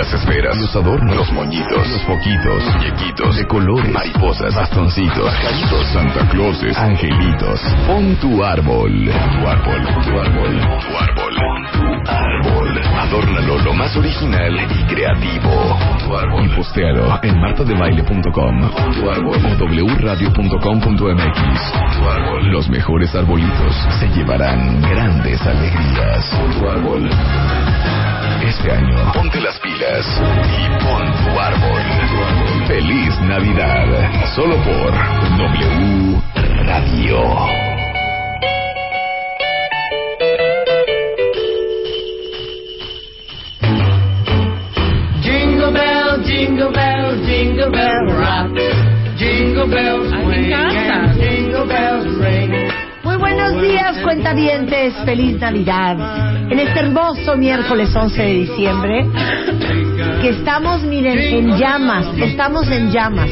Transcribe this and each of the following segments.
Las esferas, los adornos, los moñitos, los foquitos, muñequitos, de colores, mariposas, bastoncitos, pajaritos, Santa Clauses, angelitos. Pon tu árbol. Tu árbol, tu árbol, tu árbol. Tu árbol. Adórnalo lo más original y creativo. Tu árbol. Y postealo en martadebaile.com. Tu árbol. O wradio.com.mx. Tu árbol. Los mejores arbolitos se llevarán grandes alegrías. Tu árbol. Este año, ponte las pilas y pon tu árbol. Feliz Navidad. Solo por W Radio. Jingle bell, jingle bell, jingle bell rock. Jingle bells and jingle bells ring. Buenos días, cuentavientes. Feliz Navidad. En este hermoso miércoles 11 de diciembre, que estamos, miren, en llamas. Estamos en llamas.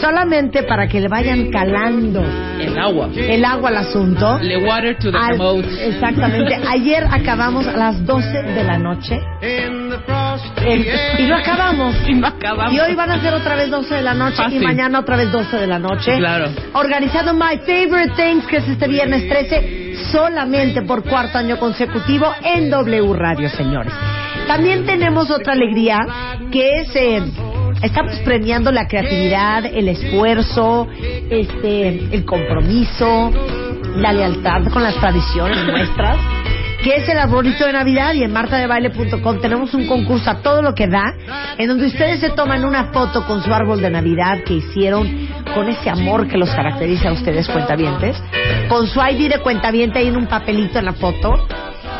Solamente para que le vayan calando El agua. el agua al asunto. Le water to the Al- exactamente. Ayer acabamos a las 12 de la noche. El- y lo air. acabamos. Y no acabamos. Y hoy van a ser otra vez 12 de la noche Fácil. y mañana otra vez 12 de la noche. Claro. Organizando My Favorite Things, que es este viernes 13, solamente por cuarto año consecutivo en W Radio, señores. También tenemos otra alegría, que es... eh, Estamos premiando la creatividad, el esfuerzo, este, el compromiso, la lealtad con las tradiciones nuestras que es el arbolito de Navidad y en martadebaile.com tenemos un concurso a todo lo que da, en donde ustedes se toman una foto con su árbol de Navidad que hicieron con ese amor que los caracteriza a ustedes cuentavientes, con su ID de cuentaviente ahí en un papelito en la foto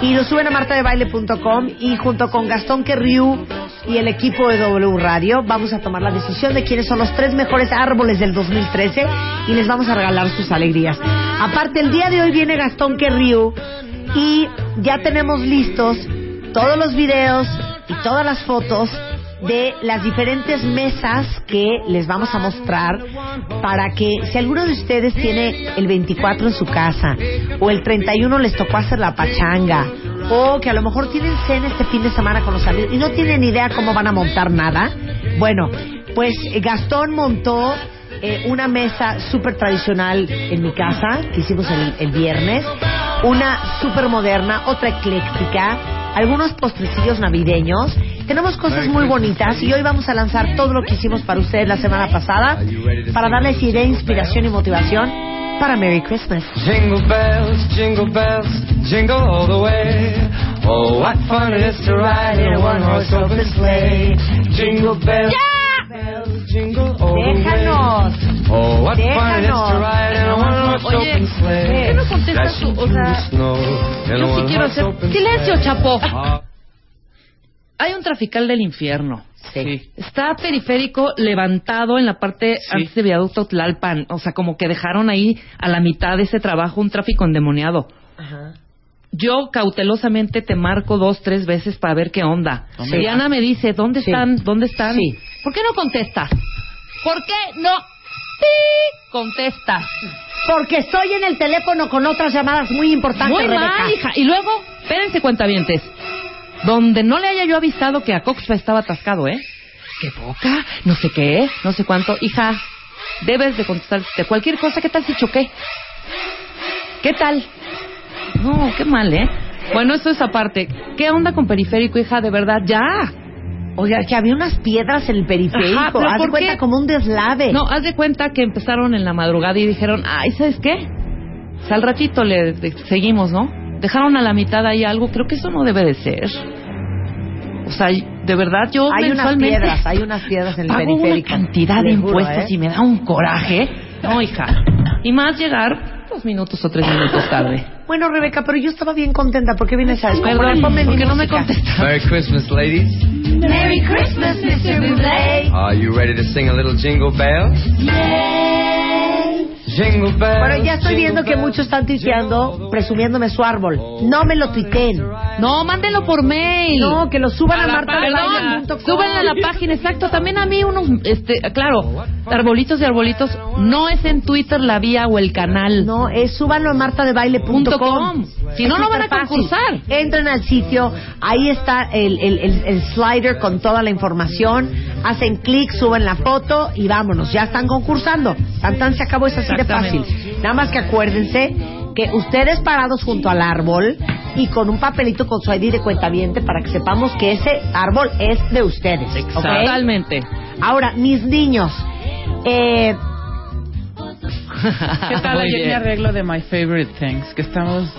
y lo suben a martadebaile.com y junto con Gastón Querriu y el equipo de W Radio vamos a tomar la decisión de quiénes son los tres mejores árboles del 2013 y les vamos a regalar sus alegrías. Aparte, el día de hoy viene Gastón Querriu y ya tenemos listos todos los videos y todas las fotos de las diferentes mesas que les vamos a mostrar para que si alguno de ustedes tiene el 24 en su casa o el 31 les tocó hacer la pachanga o que a lo mejor tienen cena este fin de semana con los amigos y no tienen idea cómo van a montar nada, bueno, pues eh, Gastón montó eh, una mesa súper tradicional en mi casa que hicimos el, el viernes, una súper moderna, otra ecléctica, algunos postrecillos navideños. Tenemos cosas muy bonitas y hoy vamos a lanzar todo lo que hicimos para ustedes la semana pasada para darles idea, inspiración y motivación para Merry Christmas. Jingle bells, jingle bells, jingle all the way. Oh, what fun it is to ride in a one-horse open sleigh. Jingle bells, bells, Déjanos. Oh, what fun it is to Déjanos. ride in a one-horse Oye, open sleigh. ¿por qué no contestas tú? O sea, Yo sí quiero hacer... Silencio. Chapo. Ah, Hay un trafical del infierno. Sí. Está periférico levantado en la parte antes de viaducto Tlalpan. O sea, como que dejaron ahí a la mitad de ese trabajo un tráfico endemoniado. Ajá. Yo cautelosamente te marco dos, tres veces para ver qué onda. Sí. Diana me dice, ¿dónde Sí. están? ¿Dónde están? ¿Por qué no contestas? ¿Por qué no ¡Pi! contestas? Porque estoy en el teléfono con otras llamadas muy importantes, Muy Rebeca. mal, hija. Y luego, espérense, cuentavientes. Donde no le haya yo avisado que a Coxpa estaba atascado, ¿eh? Qué poca, no sé qué, no sé cuánto. Hija, debes de contestar de cualquier cosa. ¿Qué tal si choqué? ¿Qué tal? No, qué mal, ¿eh? Bueno, eso es aparte. ¿Qué onda con periférico, hija? De verdad, ya. Oiga, que había unas piedras en el periférico. Ajá, Haz de ¿por cuenta qué? como un deslave. No, haz de cuenta que empezaron en la madrugada y dijeron, ay, ¿sabes qué? O sea, al ratito le seguimos, ¿no? Dejaron a la mitad ahí algo, creo que eso no debe de ser. O sea, de verdad yo hay unas piedras, hay unas piedras en el pago periférico. una cantidad de juro, impuestos ¿eh? y me da un coraje. No, hija. Y más llegar dos minutos o tres minutos tarde. Bueno, Rebeca, pero yo estaba bien contenta. ¿Por qué vienes a descomponer? Perdón, Ponme mi ¿por qué no me contestas? Merry Christmas, ladies. Merry Christmas, Mr. Bublé. Are you ready to sing a little jingle bells? bells. Bueno, ya estoy viendo que muchos están tuiteando presumiéndome su árbol. No me lo tuiteen. No, mándenlo por mail. No, que lo suban a, A martadebaile.com. Perdón, a la página, exacto. También a mí unos, este, claro, arbolitos y arbolitos, no es en Twitter la vía o el canal. No, es súbanlo a martadebaile.com. Si no, no van a concursar. Entren al sitio, ahí está el, el- el- el slider con toda la información, hacen clic, suben la foto y vámonos, ya están concursando. Tan tan se acabó, es así de fácil. Exactamente. Nada más que acuérdense que ustedes parados junto al árbol y con un papelito con su ID de cuentaviente para que sepamos que ese árbol es de ustedes. ¿ok? Totalmente. Ahora, mis niños, eh, ¿Qué tal ayer mi arreglo de My Favorite Things? Que estamos...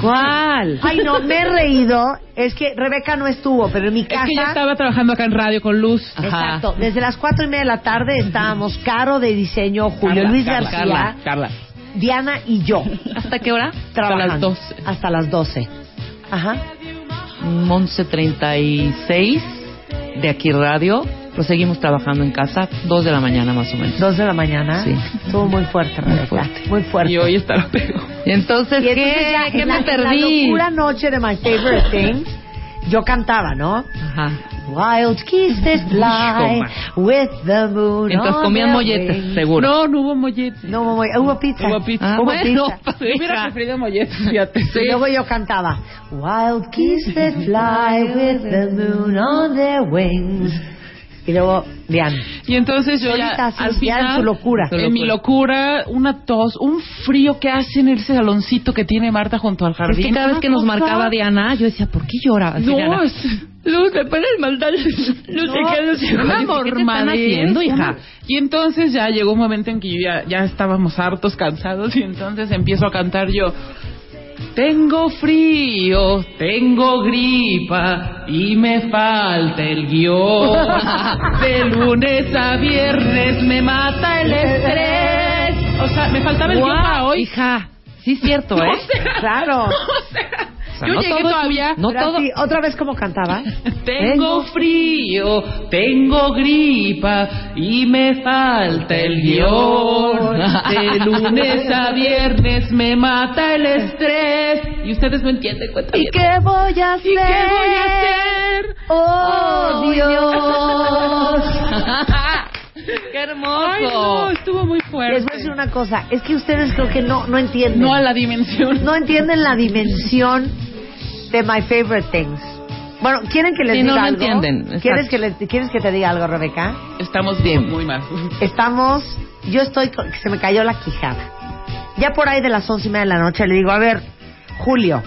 ¿Cuál? ay no, me he reído, es que Rebeca no estuvo, pero en mi Es casa... que ya estaba trabajando acá en radio con Luz. Ajá. Exacto. Desde las cuatro y media de la tarde estábamos Caro de diseño, Julio Carla, Luis Carla, García, Carla, Carla. Diana y yo ¿Hasta qué hora? trabajando las 12. hasta las 12. Ajá. 11.36 de aquí radio. Pues seguimos trabajando en casa, 2 de la mañana más o menos. Dos de la mañana. Sí. Estuvo muy fuerte, Rebeca. fuerte. Muy fuerte. Y hoy estará peor. Y entonces, Y entonces ¿qué? ya ¿Qué en me la, en la perdí? locura noche de My Favorite Things, yo cantaba, ¿no? Ajá. Wild that fly with the moon Mientras on comían molletes, seguro. No, no hubo molletes. No, hubo, hubo pizza. Hubo pizza. Ah, Hubo bueno, pizza. Yo hubiera preferido molletes, fíjate. Y luego yo cantaba Wild that fly with the moon on their wings. Y luego, Diana. Y entonces yo ya, al ya final, su locura. en mi locura, una tos, un frío que hace en ese saloncito que tiene Marta junto al Es jardín. que cada vez que nos marcaba Diana, yo decía, ¿por qué llora? No, es Luz, me pones maldad. No, sé qué, no sé una qué. ¿Qué te están mormadez, haciendo, hija? Y entonces ya llegó un momento en que yo ya, ya estábamos hartos, cansados, y entonces empiezo a cantar yo. Tengo frío, tengo gripa y me falta el guion. De lunes a viernes me mata el estrés. O sea, me faltaba el guion para hoy. Hija, sí es cierto, ¿eh? Claro. O sea, O sea, yo no llegué todo todavía. no todo- así, otra vez como cantaba. Tengo frío, tengo gripa y me falta el guion. De lunes a viernes me mata el estrés. Y ustedes no entienden cuenta ¿Y qué voy a hacer? ¿Y qué voy a hacer? Oh, Dios. ¡Qué hermoso! Ay, no, estuvo muy fuerte. Les voy a decir una cosa, es que ustedes creo que no, no entienden. No a la dimensión. No entienden la dimensión de My Favorite Things. Bueno, ¿quieren que les Sí, diga no, no algo? entienden, ¿Quieres que, les- ¿Quieres que te diga algo, Rebeca? Estamos Bien. muy mal. Estamos, yo estoy, se me cayó la quijada. Ya por ahí de las once y media de la noche le digo, a ver, Julio,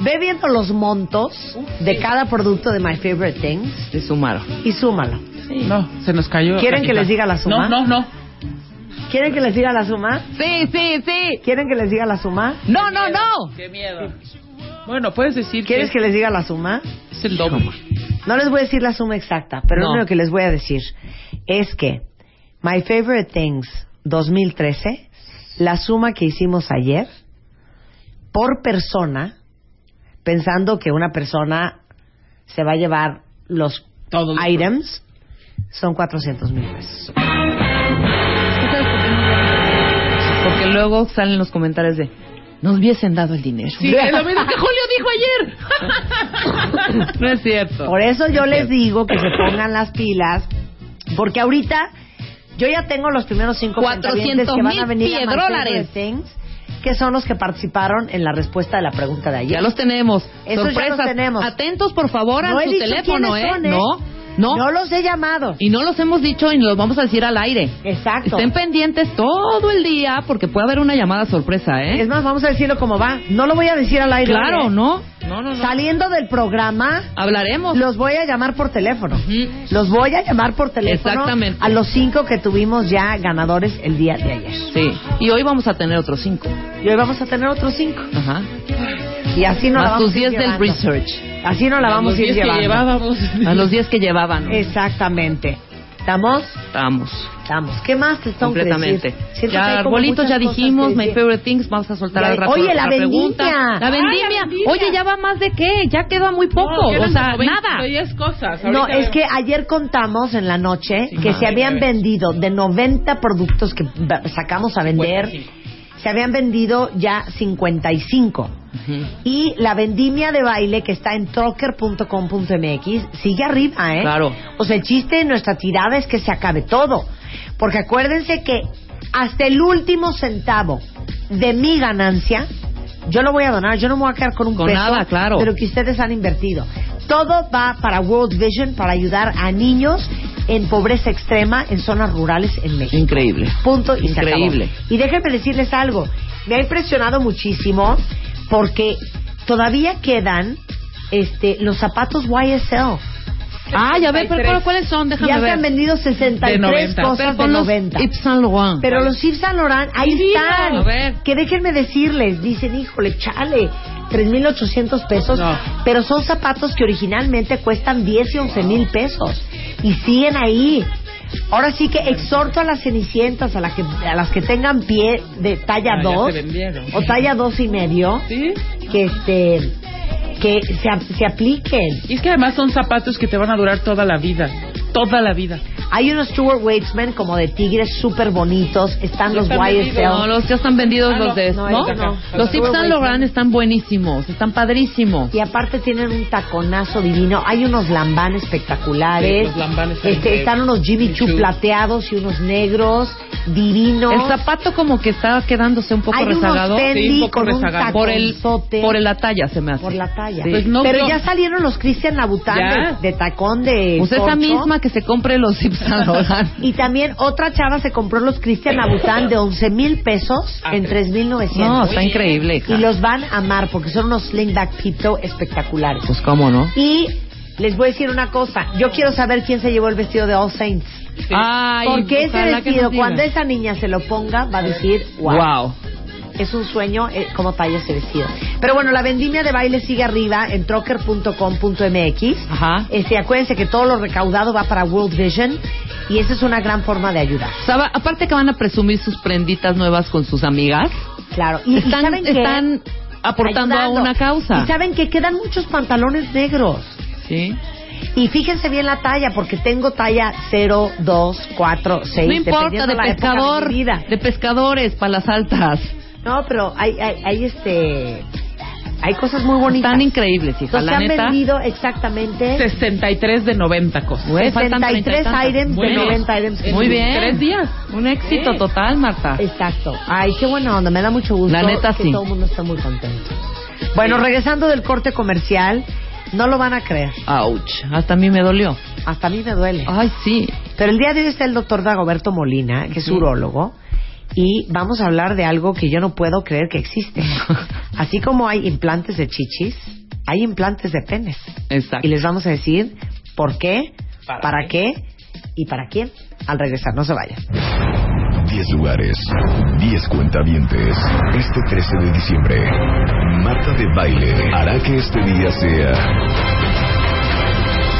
ve viendo los montos de cada producto de My Favorite Things Se sumaron. y súmalo. No, se nos cayó. ¿Quieren la que les diga la suma? No, no, no. ¿Quieren que les diga la suma? Sí, sí, sí. ¿Quieren que les diga la suma? No, no, no. Qué miedo. Bueno, puedes decir ¿Quieres que que les diga la suma? es el doble. No les voy a decir la suma exacta, pero No. lo único que les voy a decir es que My Favorite Things 2013, la suma que hicimos ayer, por persona, pensando que una persona se va a llevar los Todos items, son 400 mil pesos. Porque luego salen los comentarios de nos hubiesen dado el dinero. Sí, es lo mismo que Julio dijo ayer. no es cierto. Por eso yo les digo que se pongan las pilas, porque ahorita yo ya tengo los primeros cinco 400 cuentavientes que van a venir a Things, que son los que participaron en la respuesta de la pregunta de ayer. Ya los tenemos. Esos ya Sorpresas. los tenemos. Atentos, por favor, a No he su teléfono, ¿eh? son, ¿eh? No, no. No los he llamado. Y no los hemos dicho y los vamos a decir al aire. Exacto. Estén pendientes todo el día porque puede haber una llamada sorpresa, ¿eh? Es más, vamos a decirlo como va. No lo voy a decir al aire. Claro, ¿eh? ¿no? No, no, no. Saliendo del programa, Hablaremos. los voy a llamar por teléfono. Los voy a llamar por teléfono Exactamente. a los cinco que tuvimos ya ganadores el día de ayer. Sí. Y hoy vamos a tener otros cinco. Y hoy vamos a tener otros cinco. Ajá. Y así no la vamos tus a ir 10 del llevando. research. Así no la vamos Los a ir días que llevando. llevábamos. A los 10 que llevaban. Exactamente. ¿Estamos? Estamos. Estamos. ¿Qué más te que Completamente. Ya, arbolitos ya dijimos, My. Favorite Things, vamos a soltar al rato oye, la pregunta. vendimia. La Ay, vendimia. la vendimia. Oye, ya va más de qué, ya queda muy poco, No, o sea, como 20, nada. 10 cosas. No, es que ayer contamos en la noche que se habían vendido de 90 productos que sacamos a vender, 55. se habían vendido ya 55. Y la vendimia de baile que está en trocker.com.mx sigue arriba, ¿eh? Claro. O sea, el chiste de nuestra tirada es que se acabe todo. Porque acuérdense que hasta el último centavo de mi ganancia, yo lo voy a donar. Yo no me voy a quedar con un Con peso nada, claro. de lo que ustedes han invertido. Todo va para World Vision para ayudar a niños en pobreza extrema en zonas rurales en México. Increíble. Punto y Increíble. se acabó. Y déjenme decirles algo. Me ha impresionado muchísimo porque todavía quedan este los zapatos YSL. Ay, a ver, pero, 63. pero ¿cuáles son? Déjame ya se ver. han vendido 63 De 90. cosas Pero de pon los 90. Yves Saint Laurent. Pero los Yves Saint Laurent, ahí Divino. están. A ver. Que déjenme decirles, dicen, híjole, chale, 3.800 pesos. No. Pero son zapatos que originalmente cuestan 10 y 11 mil pesos. Y siguen ahí. Ahora sí que exhorto a las cenicientas, a, la que, a las que tengan pie de talla Ah, ya 2 se vendieron. o talla 2 y medio, ¿Sí? que este que se, ap- se apliquen. Y es que además son zapatos que te van a durar toda la vida. Toda la vida. Hay unos Stuart Weitzman como de tigres súper bonitos. Están los están YSL. vendidos. No, los ya están vendidos Ah, los no, de... no, ¿No? estos no. Los Yves Saint Laurent están buenísimos, están padrísimos. Y aparte tienen un taconazo divino. Hay unos lambanes espectaculares. Sí, los lambanes están Este, están unos Jimmy Choo plateados y unos negros divinos. El zapato como que está quedándose un poco Hay rezagado. unos Fendi Sí, un poco con un rezagado. por el por el- la talla se me hace. Por la talla. Sí. Pues no, Pero ya salieron los Christian Louboutin Ya. de, de tacón de Pues esa corcho. misma que se compre los Laurent. Y también otra chava se compró los Christian Louboutin de 11 mil pesos Ah, en sí. 3.900. No, está increíble, hija. Y los van a amar porque son unos slingback pito espectaculares. Pues cómo, ¿no? Y les voy a decir una cosa. Yo quiero saber quién se llevó el vestido de All Saints. Ay, Porque ese vestido, cuando esa niña se lo ponga, va a decir, wow. Wow. Es un sueño eh, talla ese vestido. Pero bueno, la vendimia de baile sigue arriba en trocker.com.mx. Ajá. Este, acuérdense que todo lo recaudado va para World Vision y esa es una gran forma de ayudar. Saba- aparte que van a presumir sus prenditas nuevas con sus amigas, Claro. Y, y están, ¿saben qué? están aportando Ayudando. a una causa. Y saben que quedan muchos pantalones negros. Sí. Y fíjense bien la talla, porque tengo talla 0, 2, 4, 6. No importa, de pescador, mi vida. de pescadores para las altas. No, pero hay, hay, hay este. Hay cosas muy bonitas. Están increíbles, hija, Entonces, la se han neta. vendido exactamente 63 de 90 cosas. Güey, faltan 63 treinta y tantas. items de Bueno, 90 items. Muy bien. Tres días. Un éxito Sí. total, Marta. Exacto. Ay, qué buena onda. Me da mucho gusto La neta, que sí. todo el mundo está muy contento. Bueno, regresando del corte comercial, no lo van a creer. Ouch. Hasta a mí me dolió. Hasta a mí me duele. Ay, sí. Pero el día de hoy está el doctor Dagoberto Molina, que es urólogo, y vamos a hablar de algo que yo no puedo creer que existe. Así como hay implantes de chichis, hay implantes de penes. Exacto. Y les vamos a decir por qué, para, ¿Para qué y para quién al regresar. No se vayan. 10 lugares, 10 cuentavientes. Este 13 de diciembre, Marta de Baile hará que este día sea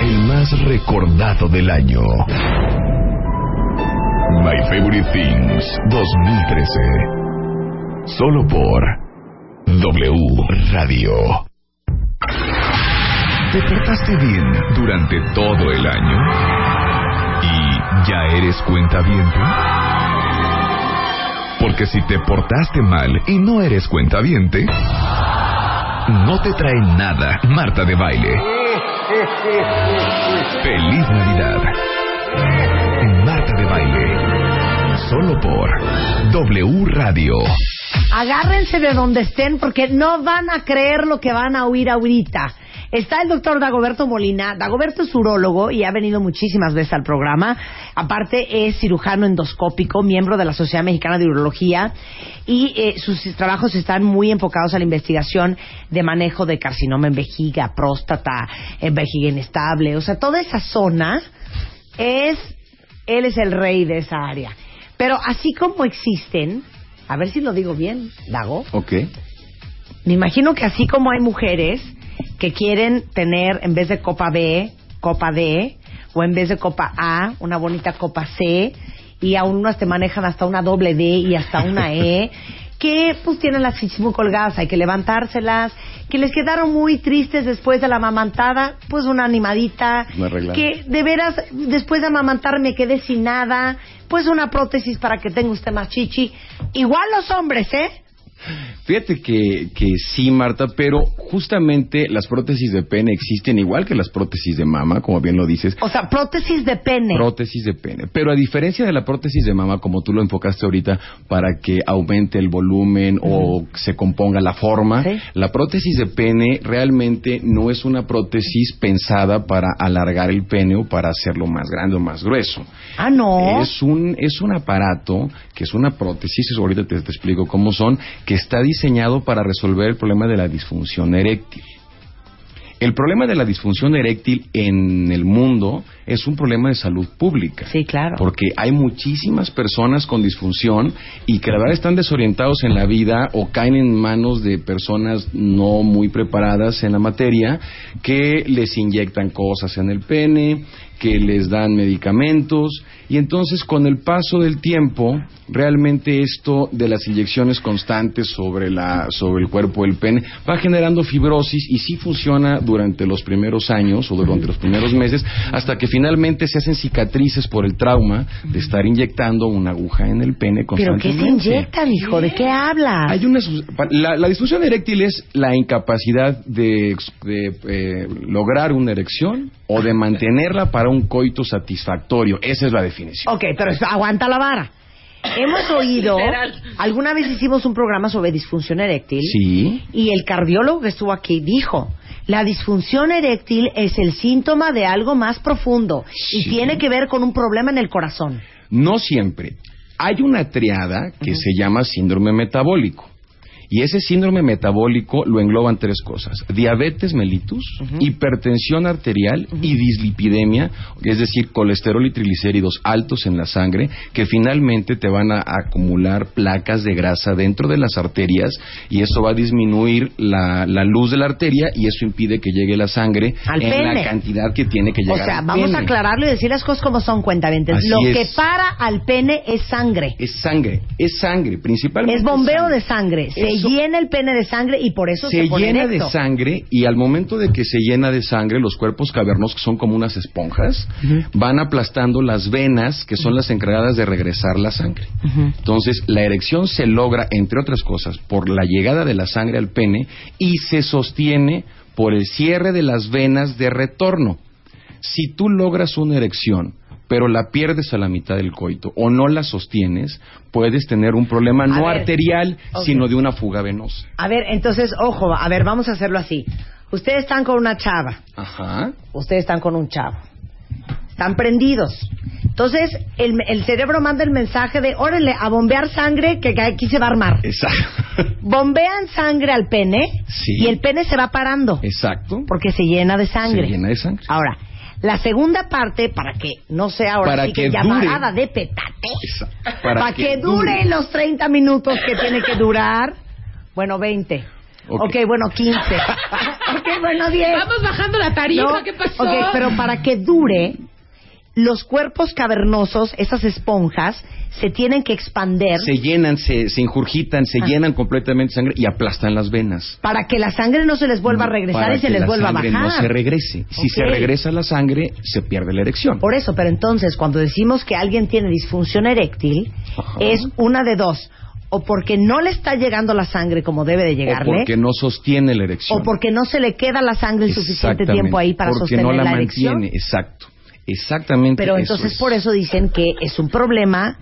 el más recordado del año. My Favorite Things 2013. Solo por W Radio. ¿Te portaste bien durante todo el año? ¿Y ya eres cuentaviente? Porque si te portaste mal y no eres cuentaviente, no te trae nada Marta de Baile. ¡Feliz Navidad! Marta de Baile. Solo por W Radio. Agárrense de donde estén porque no van a creer lo que van a oír ahorita. Está el doctor Dagoberto Molina. Dagoberto es urólogo y ha venido muchísimas veces al programa. Aparte es cirujano endoscópico, miembro de la Sociedad Mexicana de Urología y eh, sus trabajos están muy enfocados a la investigación de manejo de carcinoma en vejiga, próstata, en vejiga inestable. O sea, toda esa zona es, él es el rey de esa área. Pero así como existen, a ver si lo digo bien, Dago, Ok. me imagino que así como hay mujeres que quieren tener, en vez de copa B, copa D, o en vez de copa A, una bonita copa C, y aún unas te manejan hasta una doble D y hasta una E, que pues tienen las chichis muy colgadas, hay que levantárselas, que les quedaron muy tristes después de la amamantada, pues una animadita, que de veras después de amamantar me quedé sin nada, pues una prótesis para que tenga usted más chichi. Igual los hombres, ¿eh? Fíjate que, que sí, Marta, pero justamente las prótesis de pene existen igual que las prótesis de mama, como bien lo dices. O sea, prótesis de pene. Prótesis de pene. Pero a diferencia de la prótesis de mama, como tú lo enfocaste ahorita, para que aumente el volumen o se componga la forma, Sí. la prótesis de pene realmente no es una prótesis pensada para alargar el pene o para hacerlo más grande o más grueso. ah, no. Es un, es un aparato que es una prótesis, eso ahorita te, te explico cómo son, que está diseñado para resolver el problema de la disfunción eréctil. El problema de la disfunción eréctil en el mundo es un problema de salud pública. Sí, claro. Porque hay muchísimas personas con disfunción y que la verdad están desorientados en la vida o caen en manos de personas no muy preparadas en la materia que les inyectan cosas en el pene, que les dan medicamentos y entonces con el paso del tiempo realmente esto de las inyecciones constantes sobre la sobre el cuerpo del pene va generando fibrosis y sí funciona durante los primeros años o durante los primeros meses hasta que finalmente se hacen cicatrices por el trauma de estar inyectando una aguja en el pene ¿Pero qué se constantemente. inyectan, hijo? ¿De qué hablas? Hay una la, la disfunción eréctil es la incapacidad de, de, eh, lograr una erección o de mantenerla para un coito satisfactorio. Esa es la definición. Ok, pero aguanta la vara. Hemos oído, Literal. alguna vez hicimos un programa sobre disfunción eréctil Sí. y el cardiólogo que estuvo aquí dijo, la disfunción eréctil es el síntoma de algo más profundo y Sí. tiene que ver con un problema en el corazón. No siempre. Hay una triada que se llama síndrome metabólico. Y ese síndrome metabólico lo engloban tres cosas. Diabetes mellitus, hipertensión arterial y dislipidemia, es decir, colesterol y triglicéridos altos en la sangre, que finalmente te van a acumular placas de grasa dentro de las arterias y eso va a disminuir la, la luz de la arteria y eso impide que llegue la sangre Al en pene. la cantidad que tiene que O llegar. sea, al vamos a aclararlo y decir las cosas como son cuentavientes. Así Lo es. que para al pene es sangre. Es sangre, es sangre, principalmente. Es bombeo sangre. de sangre. Se llena el pene de sangre y por eso se, se pone llena erecto. de sangre y al momento de que se llena de sangre, los cuerpos cavernosos, que son como unas esponjas, van aplastando las venas, que son las encargadas de regresar la sangre. Entonces, la erección se logra, entre otras cosas, por la llegada de la sangre al pene y se sostiene por el cierre de las venas de retorno. Si tú logras una erección, pero la pierdes a la mitad del coito o no la sostienes, puedes tener un problema no ver, arterial, sino de una fuga venosa. A ver, entonces, ojo, a ver, vamos a hacerlo así. Ustedes están con una chava, Ajá. ustedes están con un chavo. Están prendidos. Entonces, el, el cerebro manda el mensaje de, órale, a bombear sangre que que aquí se va a armar. Exacto. Bombean sangre al pene Sí. y el pene se va parando Exacto. porque se llena de sangre. Se llena de sangre. Ahora, la segunda parte, para que no sea ahora Para sí que, que llamarada dure. de petate, Exacto. para, que, dure los 30 minutos que tiene que durar, bueno, 20. Ok. ok, bueno, 15. ok, bueno, 10. Vamos bajando la tarifa, No, ¿qué pasó? ok, pero para que dure, los cuerpos cavernosos, esas esponjas, se tienen que expander Se llenan, se, se injurgitan, se Ah. llenan completamente de sangre y aplastan las venas. para que la sangre no se les vuelva a regresar Para y se les vuelva a bajar. no se regrese. Si se regresa la sangre, se pierde la erección. Por eso, pero entonces cuando decimos que alguien tiene disfunción eréctil, Ajá. es una de dos. O porque no le está llegando la sangre como debe de o llegarle, porque no sostiene la erección. o porque no se le queda la sangre el suficiente tiempo ahí para sostener no la, la, mantiene. erección. Exacto. Exactamente. Pero eso entonces es. por eso dicen que es un problema,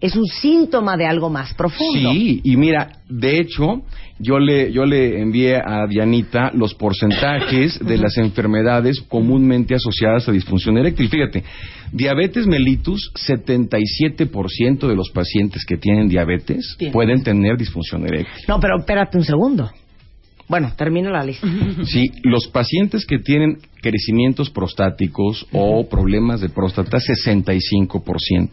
es un síntoma de algo más profundo. Sí, y mira, de hecho, yo le, yo le envié a Dianita los porcentajes de las enfermedades comúnmente asociadas a disfunción eréctil. Fíjate, diabetes mellitus, 77% de los pacientes que tienen diabetes Bien. pueden tener disfunción eréctil. No, pero espérate un segundo. Bueno, termina la lista. Sí, los pacientes que tienen crecimientos prostáticos o problemas de próstata, 65%.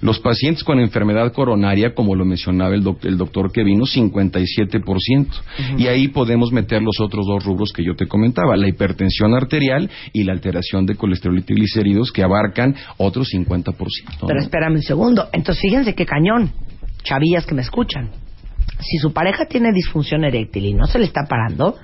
Los pacientes con enfermedad coronaria, como lo mencionaba el, doc- el doctor que vino, 57%. Y ahí podemos meter los otros dos rubros que yo te comentaba, la hipertensión arterial y la alteración de colesterol y triglicéridos, que abarcan otro 50%. ¿no? Pero espérame un segundo. Entonces, fíjense qué cañón. Chavillas que me escuchan. Si su pareja tiene disfunción eréctil y no se le está parando,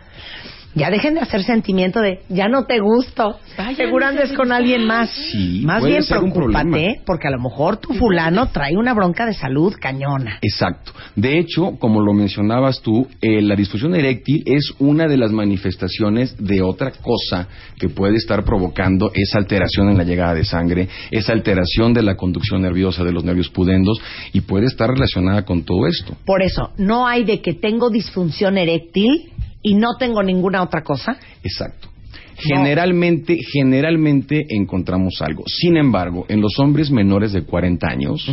ya dejen de hacer sentimiento de ya no te gusto. Vayan Seguro a andes hacer con alguien más. Sí, más bien preocúpate, problema. porque a lo mejor tu fulano trae una bronca de salud cañona. Exacto. De hecho, como lo mencionabas tú, eh, la disfunción eréctil es una de las manifestaciones de otra cosa que puede estar provocando esa alteración en la llegada de sangre, esa alteración de la conducción nerviosa de los nervios pudendos y puede estar relacionada con todo esto. Por eso, no hay de que tengo disfunción eréctil y no tengo ninguna otra cosa. Exacto. Generalmente, generalmente encontramos algo. Sin embargo, en los hombres menores de 40 años,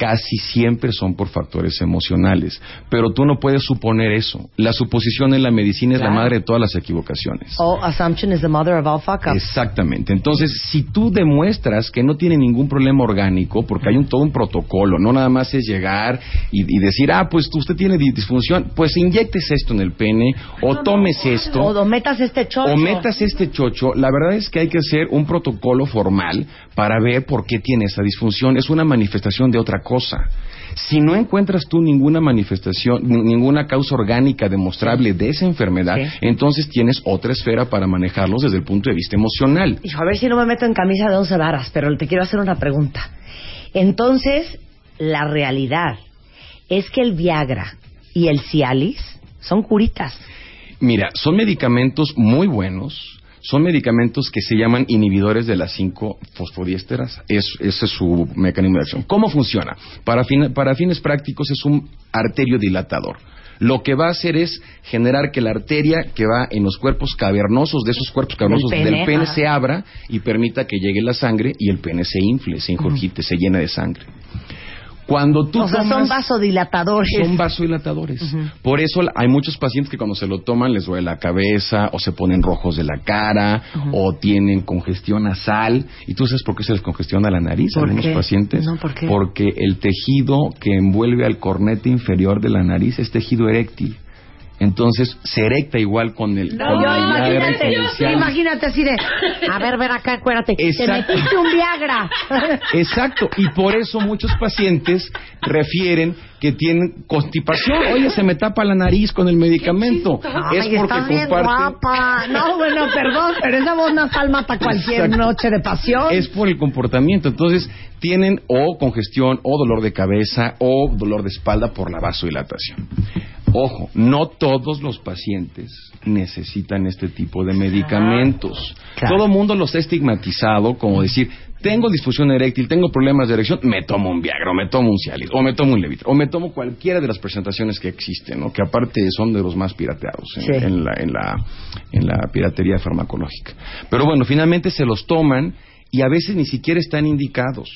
casi siempre son por factores emocionales. Pero tú no puedes suponer eso. La suposición en la medicina es la madre de todas las equivocaciones. Oh, assumption is the mother of all fuck ups. Exactamente. Entonces, si tú demuestras que no tiene ningún problema orgánico, porque hay un, todo un protocolo, no nada más es llegar y, y decir, ah, pues usted tiene di- disfunción, pues inyectes esto en el pene, o tomes esto, O, o metas este chocho. o metas este chocho, la verdad es que hay que hacer un protocolo formal para ver por qué tiene esa disfunción. Es una manifestación de otra cosa. Si no encuentras tú ninguna manifestación, ni- ninguna causa orgánica demostrable de esa enfermedad, Sí. entonces tienes otra esfera para manejarlos desde el punto de vista emocional. Hijo, a ver si no me meto en camisa de once varas, pero te quiero hacer una pregunta. Entonces, la realidad es que el Viagra y el Cialis son curitas. Mira, son medicamentos muy buenos. Son medicamentos que se llaman inhibidores de las 5 fosfodiésteras. Es, ese es su mecanismo de acción. ¿Cómo funciona? Para, fin- para fines prácticos es un arterio dilatador. Lo que va a hacer es generar que la arteria que va en los cuerpos cavernosos, de esos cuerpos cavernosos Del del pene, se abra y permita que llegue la sangre y el pene se infle, se ingurgite, se llene de sangre. Cuando tú o sea, son tomas- vasodilatadores. son vasodilatadores. Por eso hay muchos pacientes que cuando se lo toman les duele la cabeza o se ponen rojos de la cara o tienen congestión nasal. ¿Y tú sabes por qué se les congestiona la nariz a ¿Por algunos pacientes? No, ¿por qué? Porque el tejido que envuelve al cornete inferior de la nariz es tejido eréctil. Entonces se erecta igual con el, No, con yo el imagínate, imagínate así de, a ver, ven acá, acuérdate, te Exacto. metiste un Viagra. Exacto, y por eso muchos pacientes refieren que tienen constipación. Oye, se me tapa la nariz con el medicamento. Ay, es porque bien comparte. guapa. No, bueno, perdón, pero esa voz nasal mata cualquier Exacto. noche de pasión. Es por el comportamiento. Entonces, tienen o congestión, o dolor de cabeza, o dolor de espalda por la vasodilatación. Ojo, no todos los pacientes necesitan este tipo de medicamentos. Claro. Todo el mundo los ha estigmatizado como decir, tengo disfunción eréctil, tengo problemas de erección, me tomo un Viagra, o me tomo un Cialis, o me tomo un Levitra, o me tomo cualquiera de las presentaciones que existen, ¿no? que aparte son de los más pirateados en, Sí. en la, en, la, en la piratería farmacológica. Pero bueno, finalmente se los toman y a veces ni siquiera están indicados.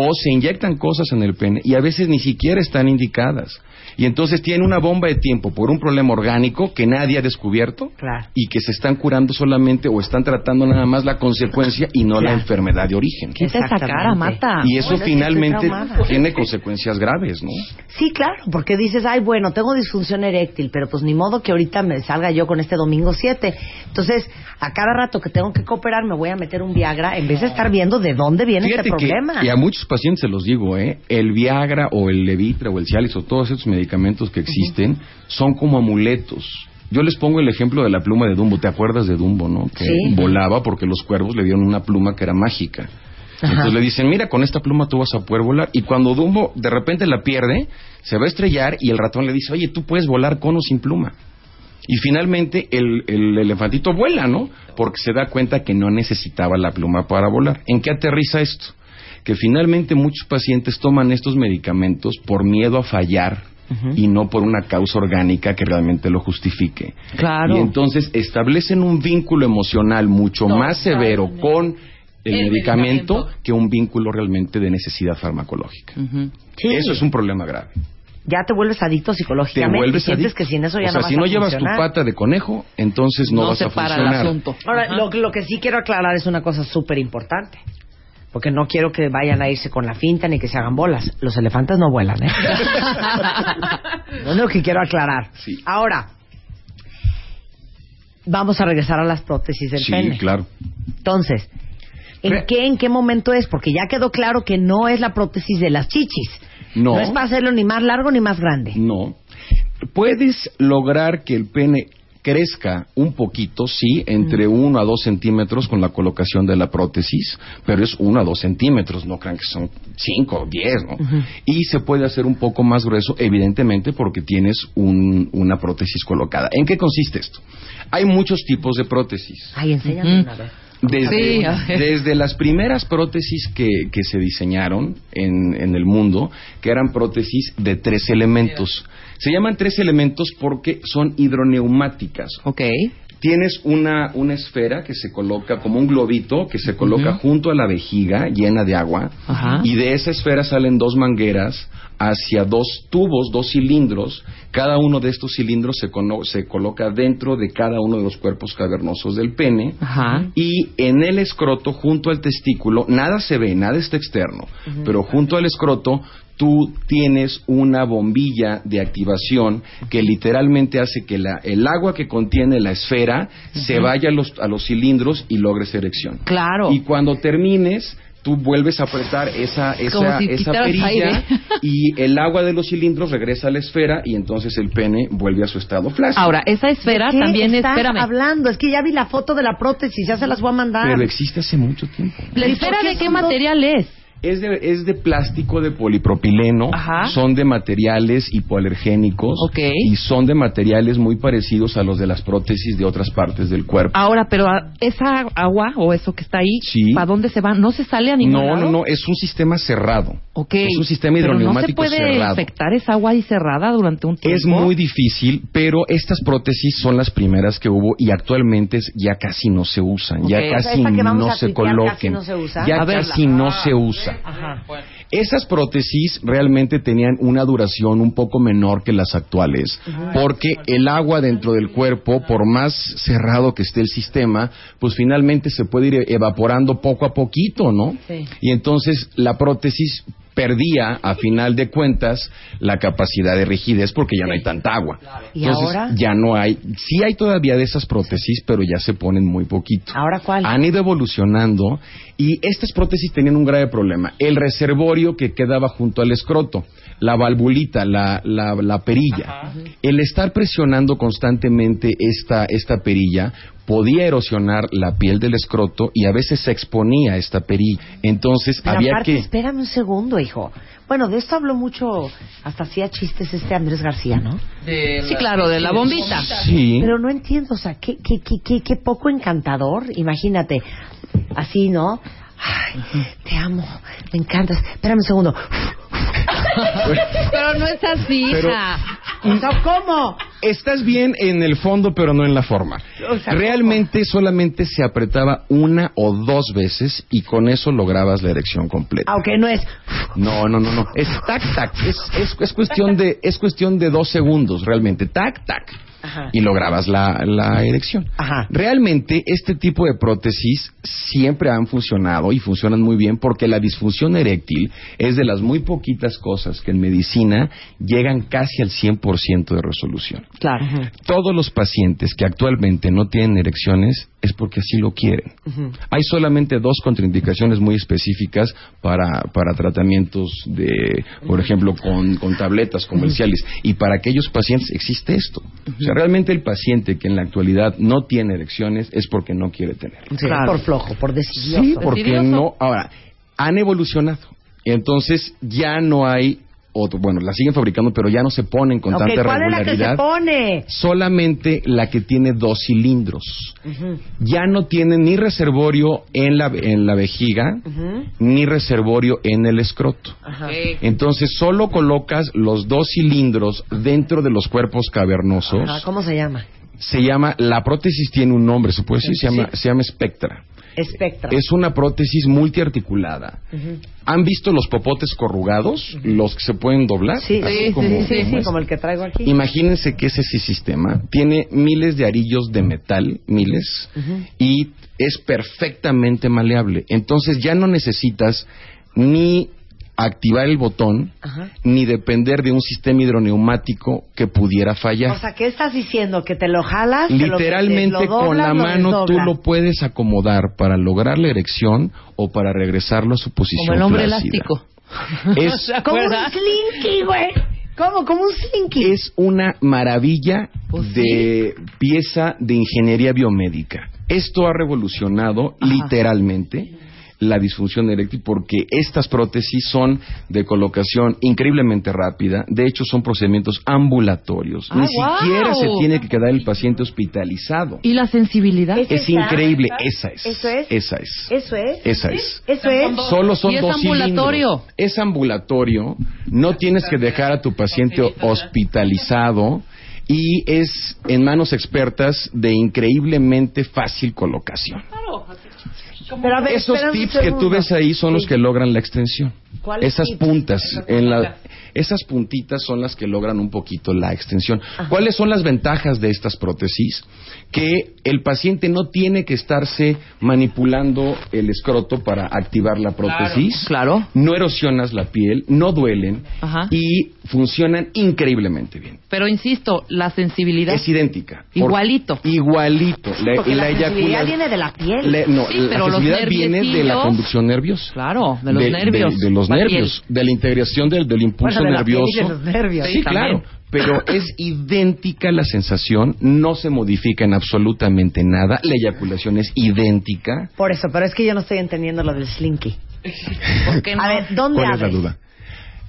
O se inyectan cosas en el pene y a veces ni siquiera están indicadas. Y entonces tienen una bomba de tiempo por un problema orgánico que nadie ha descubierto Claro. y que se están curando solamente o están tratando nada más la consecuencia y no la enfermedad de origen. Quita esa cara, Marta. Y eso Bueno, finalmente tiene consecuencias graves, ¿no? Sí, claro, porque dices, ay, bueno, tengo disfunción eréctil, pero pues ni modo que ahorita me salga yo con este domingo 7. Entonces, a cada rato que tengo que cooperar me voy a meter un Viagra en vez de estar viendo de dónde viene Fíjate este que, problema. y a muchos pacientes se los digo, ¿eh? el Viagra o el Levitra o el Cialis o todos estos medicamentos que existen son como amuletos. Yo les pongo el ejemplo de la pluma de Dumbo. ¿Te acuerdas de Dumbo, no? Que Sí. volaba porque los cuervos le dieron una pluma que era mágica. Ajá. Entonces le dicen, mira, con esta pluma tú vas a poder volar. Y cuando Dumbo de repente la pierde, se va a estrellar y el ratón le dice, oye, tú puedes volar con o sin pluma. Y finalmente el, el elefantito vuela, ¿no? Porque se da cuenta que no necesitaba la pluma para volar. ¿En qué aterriza esto? Que finalmente muchos pacientes toman estos medicamentos por miedo a fallar y no por una causa orgánica que realmente lo justifique. Claro. Y entonces establecen un vínculo emocional mucho más severo con el, El medicamento, medicamento. que un vínculo realmente de necesidad farmacológica. Sí. Eso es un problema grave. Ya te vuelves adicto te psicológicamente. vuelves y sientes adicto. que sin eso ya o sea, no vas si no a llevas funcionar. tu pata de conejo, entonces no, No vas se a para el asunto. Ahora, lo, lo que sí quiero aclarar es una cosa súper importante. Porque no quiero que vayan a irse con la finta ni que se hagan bolas. Los elefantes no vuelan, ¿eh? no es lo que quiero aclarar. Sí. Ahora, vamos a regresar a las prótesis del Sí, pene. claro. Entonces, ¿en Re- qué, ¿en qué momento es? Porque ya quedó claro que no es la prótesis de las chichis. No. es para hacerlo ni más largo ni más grande. No. Puedes lograr que el pene crezca un poquito, sí, entre uno a dos centímetros con la colocación de la prótesis, pero es uno a dos centímetros, no crean que son cinco o diez, ¿no? Y se puede hacer un poco más grueso, evidentemente, porque tienes un- una prótesis colocada. ¿En qué consiste esto? Hay muchos tipos de prótesis. Ay, enséñame una vez. Desde, Sí, desde las primeras prótesis que, que se diseñaron en, en el mundo, que eran prótesis de tres elementos. Se llaman tres elementos porque son hidroneumáticas. Ok. Tienes una, una esfera que se coloca como un globito que se coloca junto a la vejiga llena de agua Ajá. y de esa esfera salen dos mangueras hacia dos tubos, dos cilindros. Cada uno de estos cilindros se, se coloca dentro de cada uno de los cuerpos cavernosos del pene Ajá. y en el escroto junto al testículo nada se ve, nada está externo, pero junto al escroto tú tienes una bombilla de activación que literalmente hace que la- el agua que contiene la esfera se vaya a los, a los cilindros y logres erección. Claro. Y cuando termines, tú vuelves a apretar esa, esa, si esa perilla aire. y el agua de los cilindros regresa a la esfera y entonces el pene vuelve a su estado flácido. Ahora, esa esfera ¿De qué también es. estás Espérame. hablando? Es que ya vi la foto de la prótesis, ya se las voy a mandar. Pero existe hace mucho tiempo. ¿La ¿Y esfera de qué material es? Es de, es de plástico de polipropileno, Ajá. son de materiales hipoalergénicos Ok. y son de materiales muy parecidos a los de las prótesis de otras partes del cuerpo. Ahora, pero ah, esa agua o eso que está ahí, Sí. ¿para dónde se va? ¿No se sale a ningún no, lado? no, no, es un sistema cerrado. Ok. Es un sistema hidroneumático ¿No se puede cerrado. afectar esa agua ahí cerrada durante un tiempo? Es muy difícil, pero estas prótesis son las primeras que hubo y actualmente ya casi no se usan, ya O sea, casi no se casi coloquen, no se usa. ya casi no se usa. Ajá. Esas prótesis realmente tenían una duración un poco menor que las actuales, porque el agua dentro del cuerpo, por más cerrado que esté el sistema, pues finalmente se puede ir evaporando poco a poquito, ¿no? Sí. Y entonces la prótesis perdía, a final de cuentas, la capacidad de rigidez porque ya no hay tanta agua. ¿Y Entonces, ahora? ya no hay, sí hay todavía de esas prótesis, pero ya se ponen muy poquito ¿Ahora cuál? han ido evolucionando y estas prótesis tenían un grave problema. El reservorio que quedaba junto al escroto, la valvulita, la, la, la perilla. El estar presionando constantemente esta, esta perilla podía erosionar la piel del escroto y a veces se exponía esta perilla. Entonces Pero había aparte, que... espérame un segundo, hijo. Bueno, de esto habló mucho, hasta hacía chistes este Andrés García, ¿no? Sí, claro, de la bombita. Sí. Pero no entiendo, o sea, qué, qué, qué, qué, qué poco encantador. Imagínate, así, ¿no? Ay, te amo, me encantas. Espérame un segundo. Pero no es así, Pero- hija. No, ¿cómo? Estás bien en el fondo, pero no en la forma. O sea, Realmente solamente se apretaba una o dos veces y con eso lograbas la erección completa. Aunque no es. No, no, no, no. Es tac, tac. Es, es, es cuestión de, es cuestión de dos segundos, realmente. Tac, tac. Ajá. Y lograbas la, la erección. Ajá. Realmente, este tipo de prótesis siempre han funcionado y funcionan muy bien porque la disfunción eréctil es de las muy poquitas cosas que en medicina llegan casi al 100% de resolución. Claro. Todos los pacientes que actualmente no tienen erecciones es porque así lo quieren. Hay solamente dos contraindicaciones muy específicas para, para tratamientos de, por ejemplo, con, con tabletas comerciales. Y para aquellos pacientes existe esto. O sea, realmente el paciente que en la actualidad no tiene erecciones es porque no quiere tener. Sí, Claro. Por flojo, por decidioso. Sí, porque Decidioso. no. Ahora, han evolucionado. Entonces ya no hay otro. Bueno, la siguen fabricando, pero ya no se ponen con tanta ¿cuál es la que se regularidad. pone? Solamente la que tiene dos cilindros. Ya no tiene ni reservorio en la, en la vejiga, ni reservorio en el escroto. Entonces solo colocas los dos cilindros dentro de los cuerpos cavernosos. ¿Cómo se llama? Se llama, la prótesis tiene un nombre, se puede decir, se llama, se llama Spectra. Spectra. Es una prótesis multiarticulada. ¿Han visto los popotes corrugados? Los que se pueden doblar. Sí, Así sí, como- sí, sí, sí, como el que traigo aquí. Imagínense que es ese sistema. Tiene miles de arillos de metal, miles, y es perfectamente maleable. Entonces ya no necesitas ni activar el botón, Ajá. ni depender de un sistema hidroneumático que pudiera fallar. O sea, ¿qué estás diciendo? ¿Que te lo jalas? te lo- Literalmente te lo con la lo mano tú desdoblas? lo puedes acomodar para lograr la erección o para regresarlo a su posición Como el hombre flácida. elástico. Es, ¿Se Como un slinky, güey. ¿Cómo? Como un slinky. es una maravilla Pues de pieza de ingeniería biomédica. Esto ha revolucionado literalmente la disfunción eréctil porque estas prótesis son de colocación increíblemente rápida. De hecho, son procedimientos ambulatorios. Ah, Ni siquiera se tiene que quedar el paciente hospitalizado. ¿Y la sensibilidad? ¿Es Es increíble. Esa es. ¿Eso es? Esa es. ¿Eso es? Esa es. ¿Eso es? Solo son Y es dos ambulatorio. cilindros. Es ambulatorio. No tienes que dejar a tu paciente hospitalizado y es en manos expertas de increíblemente fácil colocación. Pero a ver, Esos tips que tú ves ahí son los que logran la extensión. ¿Cuáles Esas tips? puntas en la esas puntitas son las que logran un poquito la extensión. ¿Cuáles son las ventajas de estas prótesis? Que el paciente no tiene que estarse manipulando el escroto para activar la prótesis. Claro. No erosionas la piel, no duelen Ajá. y funcionan increíblemente bien. Pero insisto, la sensibilidad. Es idéntica. Por- Igualito. Igualito. La- la, eyacula- sensibilidad viene de la piel. le- no, Sí, la pero sensibilidad viene de la conducción nerviosa. Claro, de los de, nervios. de- de los nervios, de la integración del, del impulso Bueno, de nervioso. de los nervios. Sí, Sí, claro. Pero es idéntica la sensación, no se modifica en absolutamente nada. La eyaculación es idéntica. Por eso, pero es que yo no estoy entendiendo lo del slinky. ¿Por qué no? A ver, ¿dónde ¿Cuál es la duda?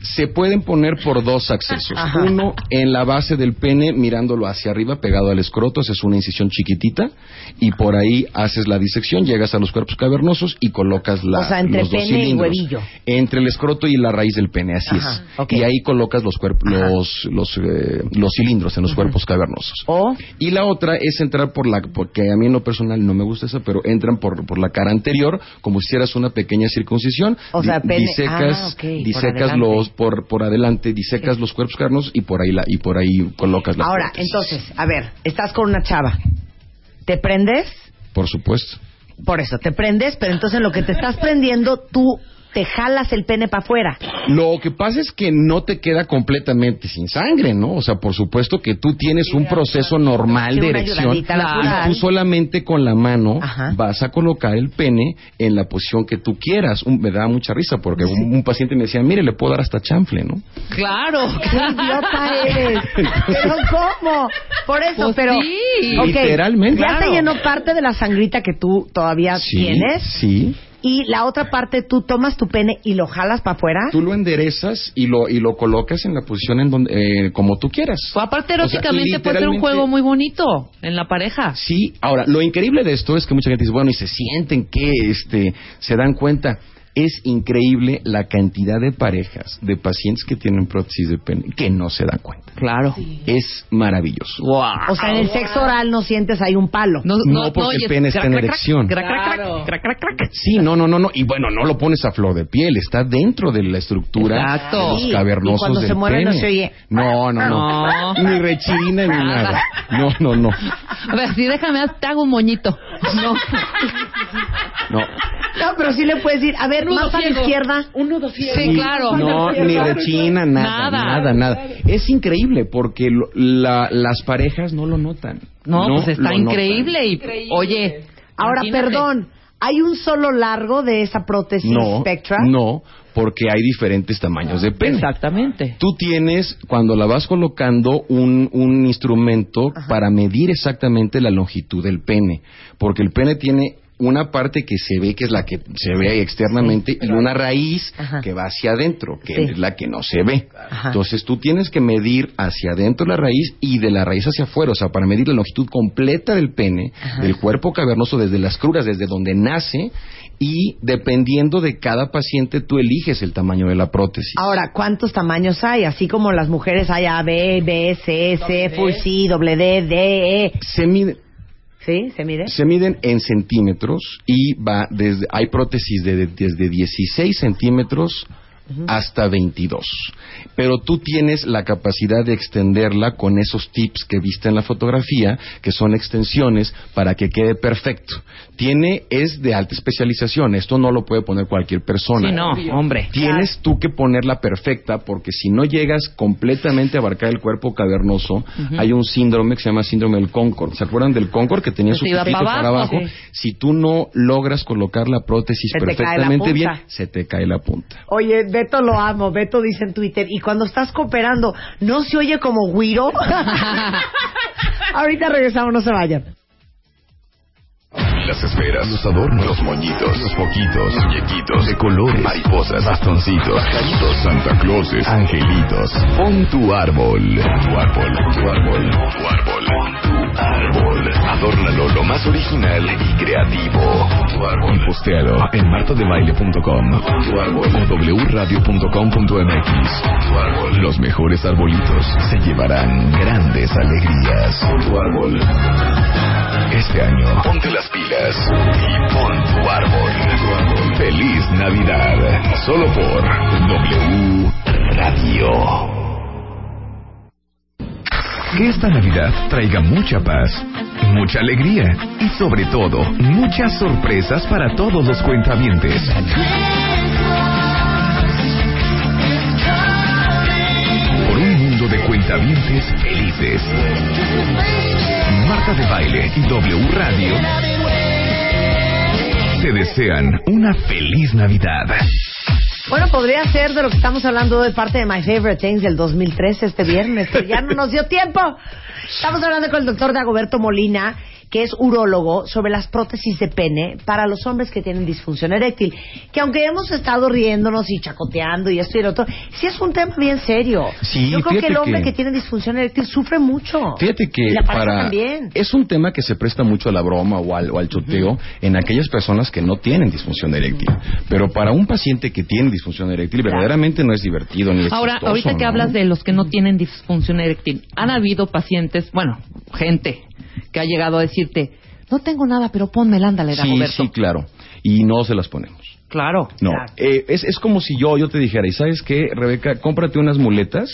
Se pueden poner por dos accesos. Ajá. Uno en la base del pene, mirándolo hacia arriba, pegado al escroto, haces una incisión chiquitita y por ahí haces la disección, llegas a los cuerpos cavernosos y colocas la, O sea, entre los dos pene y cilindros. huevillo. Entre el escroto y la raíz del pene, así Ajá, es. Y ahí colocas los, los, los, eh, los cilindros en los cuerpos cavernosos. O Y la otra es entrar por la, porque a mí en lo personal no me gusta esa, pero entran por, por la cara anterior, como si hicieras una pequeña circuncisión. O sea, pene- disecas, ah, disecas adelante. Por, por adelante, disecas los cuerpos carnos y por ahí la, y por ahí colocas la ahora, prótesis. entonces, a ver, estás con una chava. ¿Te prendes? Por supuesto. Por eso, te prendes, pero entonces en lo que te estás prendiendo, tú te jalas el pene para afuera. Lo que pasa es que no te queda completamente sin sangre, ¿no? O sea, por supuesto que tú tienes un proceso normal Sí, de erección y tú solamente con la mano Ajá. vas a colocar el pene en la posición que tú quieras. Un- me da mucha risa porque un, un paciente me decía, mire, le puedo dar hasta chanfle, ¿no? Claro. ¡Qué idiota eres! ¿Pero cómo? Por eso, Pues pero... sí. Literalmente. Ya se Claro. llenó parte de la sangrita que tú todavía Sí, tienes. Sí. Y la otra parte, tú tomas tu pene y lo jalas para afuera. Tú lo enderezas y lo, y lo colocas en la posición en donde, eh, como tú quieras. Pues aparte, O sea, eróticamente puede ser un juego muy bonito en la pareja. Sí, ahora, lo increíble de esto es que mucha gente dice, bueno, y se sienten que este, se dan cuenta. Es increíble la cantidad de parejas, de pacientes que tienen prótesis de pene, que no se dan cuenta. Claro. Es maravilloso. Wow. O sea, en el sexo oral no sientes ahí un palo. No, porque el y es pene está en erección. Claro. Sí, no, no, no, no. Y bueno, no lo pones a flor de piel, está dentro de la estructura Exacto. de los cavernosos y cuando del se mueve no pene. se oye. No, no, no. No. Ni rechina ni nada. No, no, no. A ver, si déjame, te hago un moñito. No. No. No, pero sí le puedes decir, a ver, Nudo más a la ciego. izquierda. Un nudo ciego. Sí, claro. No, ni rechina, nada, Nada. nada, nada. Es increíble porque lo- la- las parejas no lo notan. No, pues está increíble. Y, oye, Ahora, imagínate. perdón, ¿hay un solo largo de esa prótesis No, Spectra? no, porque hay diferentes tamaños de pene. Exactamente. Tú tienes, cuando la vas colocando, un, un instrumento para medir exactamente la longitud del pene. Porque el pene tiene una parte que se ve, que es la que se ve externamente, y una raíz Ajá. que va hacia adentro, que Sí. es la que no se ve. Ajá. Entonces tú tienes que medir hacia adentro la raíz y de la raíz hacia afuera, o sea, para medir la longitud completa del pene, del cuerpo cavernoso, desde las cruras, desde donde nace, y dependiendo de cada paciente tú eliges el tamaño de la prótesis. Ahora, ¿cuántos tamaños hay? Así como las mujeres hay A, B, B, C, C, Full C, doble D, D, E. se mide ¿Sí? ¿Se mide? Se miden en centímetros y va desde, hay prótesis de, de- desde 16 centímetros hasta 22. Pero tú tienes la capacidad de extenderla con esos tips que viste en la fotografía, que son extensiones para que quede perfecto. Tiene, es de alta especialización. Esto no lo puede poner cualquier persona. Sí, no, hombre. Tienes tú que ponerla perfecta porque si no llegas completamente a abarcar el cuerpo cavernoso, hay un síndrome que se llama síndrome del Concord. ¿Se acuerdan del Concord que tenía Que su iba para para abajo, sí. Si tú no logras colocar la prótesis Se la perfectamente bien, se te cae la punta. Oye, Beto lo amo. Beto dice en Twitter, y cuando estás cooperando, ¿no se oye como guiro? Ahorita regresamos, no se vayan. Las esferas, los adornos, los moñitos, los foquitos, muñequitos de colores, mariposas, bastoncitos, pajaritos, Santa Clauses, angelitos. Pon tu árbol. Tu árbol, tu árbol, tu árbol. Tu árbol. Adórnalo lo más original y creativo. Tu árbol. Y postealo en martadebaile.com tu árbol o wradio.com.mx. Tu árbol. Los mejores arbolitos se llevarán grandes alegrías. Tu árbol. Este año, ponte las pilas y pon tu árbol. Feliz Navidad. Solo por W Radio. Que esta Navidad traiga mucha paz, mucha alegría y sobre todo, muchas sorpresas para todos los cuentavientes. Por un mundo de cuentavientes felices. De Baile y W Radio te desean una feliz Navidad. Bueno, podría ser de lo que estamos hablando de parte de My Favorite Things del 2013 este viernes, pero ya no nos dio tiempo. Estamos hablando con el doctor Dagoberto Molina, que es urólogo, sobre las prótesis de pene para los hombres que tienen disfunción eréctil. Que aunque hemos estado riéndonos y chacoteando y esto y lo otro, sí es un tema bien serio. Sí, Yo creo que el hombre que... que- tiene disfunción eréctil sufre mucho. Fíjate que la para también. es un tema que se presta mucho a la broma o al, o al choteo en aquellas personas que no tienen disfunción eréctil. Pero para un paciente que tiene disfunción eréctil, verdaderamente no es divertido ni es Ahora, chistoso, ahorita que ¿no? hablas de los que no tienen disfunción eréctil, han habido pacientes, bueno, gente que ha llegado a decirte, no tengo nada, pero ponme el ándale, Sí, Dagoberto. sí, claro. Y no se las ponemos. Claro. No, Claro. eh, es, es como si yo, yo te dijera, ¿y sabes qué, Rebeca? Cómprate unas muletas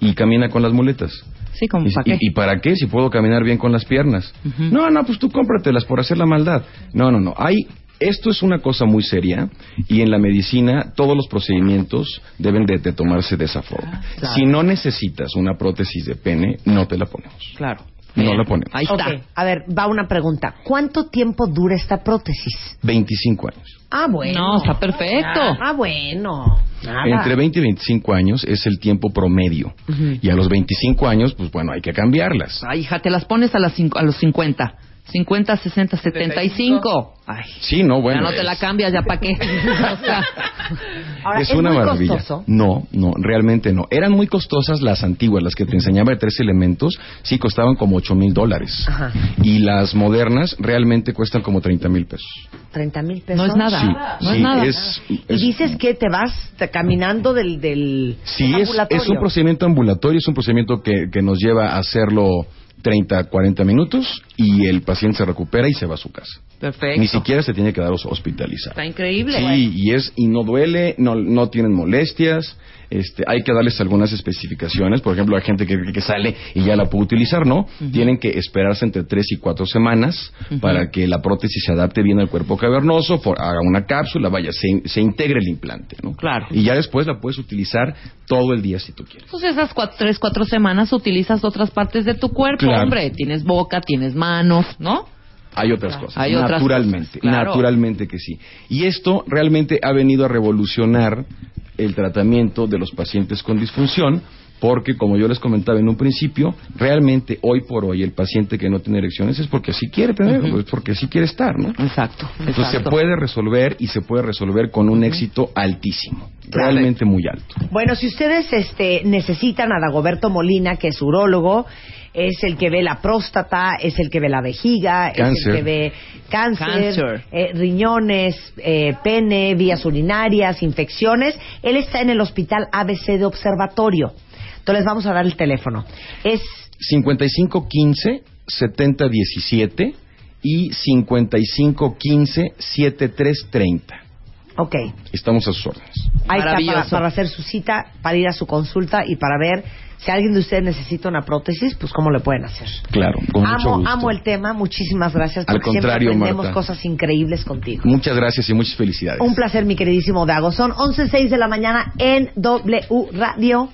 y camina con las muletas. Sí, como Y, para qué. y- y para qué? Si puedo caminar bien con las piernas. No, no, pues tú cómpratelas por hacer la maldad. No, no, no. Hay, esto es una cosa muy seria y en la medicina todos los procedimientos deben de, de tomarse de esa forma. Claro. Si no necesitas una prótesis de pene, no te la ponemos. Claro. No la ponemos. Ahí está. A ver, va una pregunta. ¿Cuánto tiempo dura esta prótesis? 25 años. Ah, bueno. No, está perfecto. Ah, bueno. Nada. Entre 20 y 25 años es el tiempo promedio. Y a los 25 años, pues bueno, hay que cambiarlas. Ay, hija, te las pones a, las cinco- a los 50. 50, 60, 75. Ay, Sí, no, bueno. ya no te la es- cambias, ya para qué. O sea, Ahora, es, una muy maravilla. costoso. No, no, realmente no. Eran muy costosas las antiguas, las que te enseñaba de tres elementos, sí costaban como ocho mil dólares. Ajá. Y las modernas realmente cuestan como 30 mil pesos. 30 mil pesos. No es nada. Sí, no sí, es nada. es- Y es- dices que te vas caminando del, del Sí, es, ambulatorio. es un procedimiento ambulatorio, es un procedimiento que, que nos lleva a hacerlo 30, 40 minutos y el paciente se recupera y se va a su casa. Perfecto. Ni siquiera se tiene que dar hos- hospitalizado. Está increíble. Sí, y es y no duele, no, no tienen molestias. Este, hay que darles algunas especificaciones. Por ejemplo, hay gente que, que sale y ya la puede utilizar, ¿no? Tienen que esperarse entre tres y cuatro semanas para que la prótesis se adapte bien al cuerpo cavernoso, for- haga una cápsula, vaya, se, se integre el implante, ¿no? Claro. Y ya después la puedes utilizar todo el día si tú quieres. Pues esas cuatro, tres, cuatro semanas utilizas otras partes de tu cuerpo, Claro. hombre. Tienes boca, tienes manos, ¿no? Hay otras cosas. Hay otras naturalmente, cosas, claro. naturalmente que sí. Y esto realmente ha venido a revolucionar el tratamiento de los pacientes con disfunción, porque como yo les comentaba en un principio, realmente hoy por hoy el paciente que no tiene erecciones es porque así quiere tener, es porque así quiere estar, ¿no? Exacto. Entonces se puede resolver y se puede resolver con un éxito altísimo, realmente muy alto. Bueno, si ustedes este, necesitan a Dagoberto Molina, que es urólogo, es el que ve la próstata, es el que ve la vejiga, es el que ve cáncer, Cáncer. eh, riñones, eh, pene, vías urinarias, infecciones. Él está en el hospital ABC de Observatorio. Entonces vamos a dar el teléfono. Es 5515 7017 y 5515-7330. Ok. Estamos a sus órdenes. Ahí está para, para hacer su cita, para ir a su consulta y para ver si alguien de ustedes necesita una prótesis, pues cómo le pueden hacer. Claro, con mucho Amo, gusto. amo el tema, muchísimas gracias. Al contrario, siempre aprendemos Marta. cosas increíbles contigo. Muchas gracias y muchas felicidades. Un placer, mi queridísimo Dago. Son 11.06 de la mañana en W Radio.